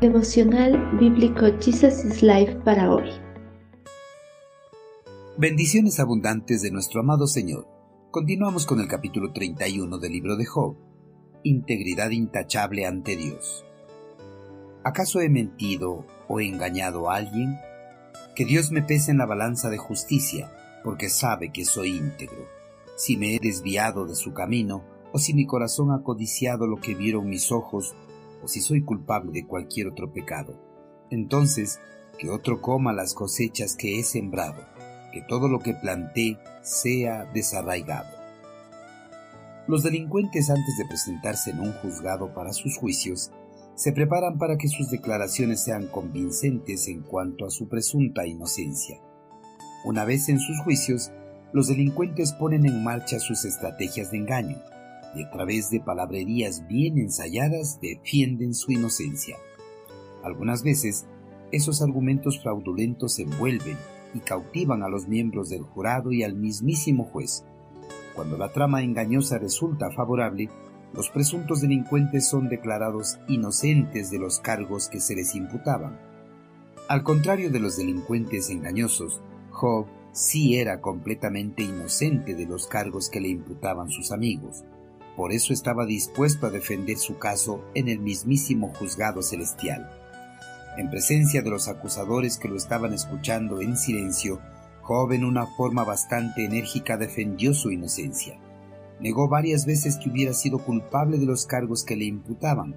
Devocional Bíblico Jesus is Life para hoy. Bendiciones abundantes de nuestro amado Señor. Continuamos con el capítulo 31 del libro de Job. Integridad intachable ante Dios. ¿Acaso he mentido o engañado a alguien? Que Dios me pese en la balanza de justicia, porque sabe que soy íntegro. Si me he desviado de su camino, o si mi corazón ha codiciado lo que vieron mis ojos, o si soy culpable de cualquier otro pecado. Entonces, que otro coma las cosechas que he sembrado, que todo lo que planté sea desarraigado. Los delincuentes antes de presentarse en un juzgado para sus juicios, se preparan para que sus declaraciones sean convincentes en cuanto a su presunta inocencia. Una vez en sus juicios, los delincuentes ponen en marcha sus estrategias de engaño, y a través de palabrerías bien ensayadas defienden su inocencia. Algunas veces, esos argumentos fraudulentos envuelven y cautivan a los miembros del jurado y al mismísimo juez. Cuando la trama engañosa resulta favorable, los presuntos delincuentes son declarados inocentes de los cargos que se les imputaban. Al contrario de los delincuentes engañosos, Job sí era completamente inocente de los cargos que le imputaban sus amigos. Por eso estaba dispuesto a defender su caso en el mismísimo juzgado celestial. En presencia de los acusadores que lo estaban escuchando en silencio, Job en una forma bastante enérgica defendió su inocencia. Negó varias veces que hubiera sido culpable de los cargos que le imputaban.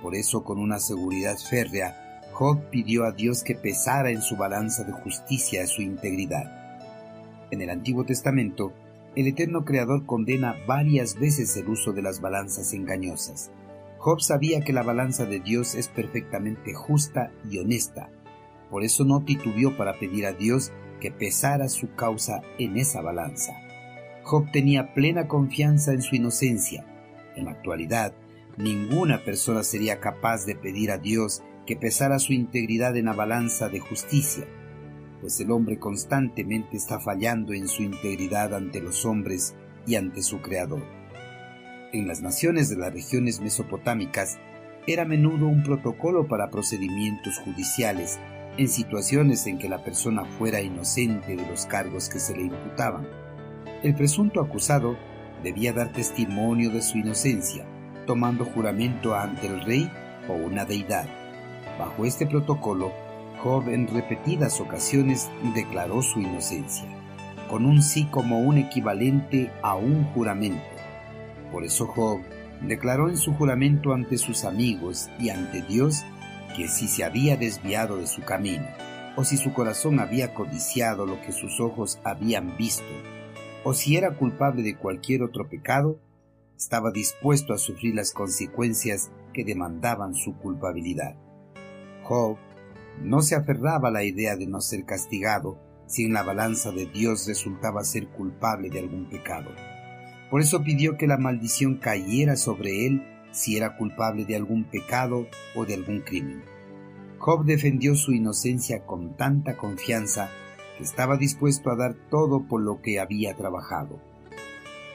Por eso, con una seguridad férrea, Job pidió a Dios que pesara en su balanza de justicia su integridad. En el Antiguo Testamento, el eterno Creador condena varias veces el uso de las balanzas engañosas. Job sabía que la balanza de Dios es perfectamente justa y honesta. Por eso no titubió para pedir a Dios que pesara su causa en esa balanza. Job tenía plena confianza en su inocencia. En la actualidad, ninguna persona sería capaz de pedir a Dios que pesara su integridad en la balanza de justicia pues el hombre constantemente está fallando en su integridad ante los hombres y ante su Creador. En las naciones de las regiones mesopotámicas era a menudo un protocolo para procedimientos judiciales en situaciones en que la persona fuera inocente de los cargos que se le imputaban. El presunto acusado debía dar testimonio de su inocencia, tomando juramento ante el rey o una deidad. Bajo este protocolo, Job en repetidas ocasiones declaró su inocencia, con un sí como un equivalente a un juramento. Por eso Job declaró en su juramento ante sus amigos y ante Dios que si se había desviado de su camino, o si su corazón había codiciado lo que sus ojos habían visto, o si era culpable de cualquier otro pecado, estaba dispuesto a sufrir las consecuencias que demandaban su culpabilidad. Job no se aferraba a la idea de no ser castigado si en la balanza de Dios resultaba ser culpable de algún pecado. Por eso pidió que la maldición cayera sobre él si era culpable de algún pecado o de algún crimen. Job defendió su inocencia con tanta confianza que estaba dispuesto a dar todo por lo que había trabajado.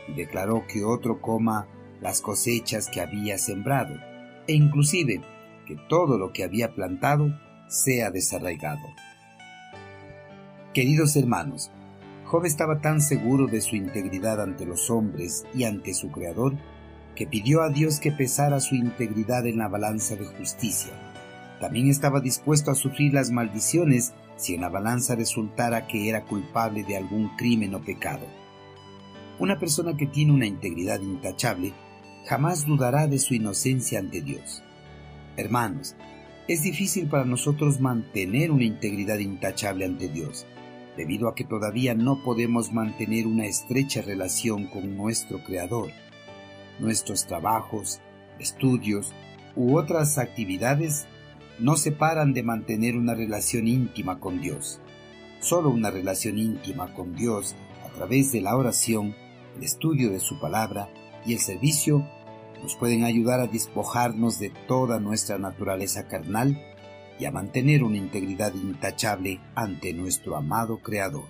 Y declaró que otro coma las cosechas que había sembrado, e inclusive que todo lo que había plantado sea desarraigado. Queridos hermanos, Job estaba tan seguro de su integridad ante los hombres y ante su Creador que pidió a Dios que pesara su integridad en la balanza de justicia. También estaba dispuesto a sufrir las maldiciones si en la balanza resultara que era culpable de algún crimen o pecado. Una persona que tiene una integridad intachable jamás dudará de su inocencia ante Dios. Hermanos, es difícil para nosotros mantener una integridad intachable ante Dios, debido a que todavía no podemos mantener una estrecha relación con nuestro Creador. Nuestros trabajos, estudios u otras actividades no se paran de mantener una relación íntima con Dios. Solo una relación íntima con Dios a través de la oración, el estudio de su palabra y el servicio nos pueden ayudar a despojarnos de toda nuestra naturaleza carnal y a mantener una integridad intachable ante nuestro amado Creador.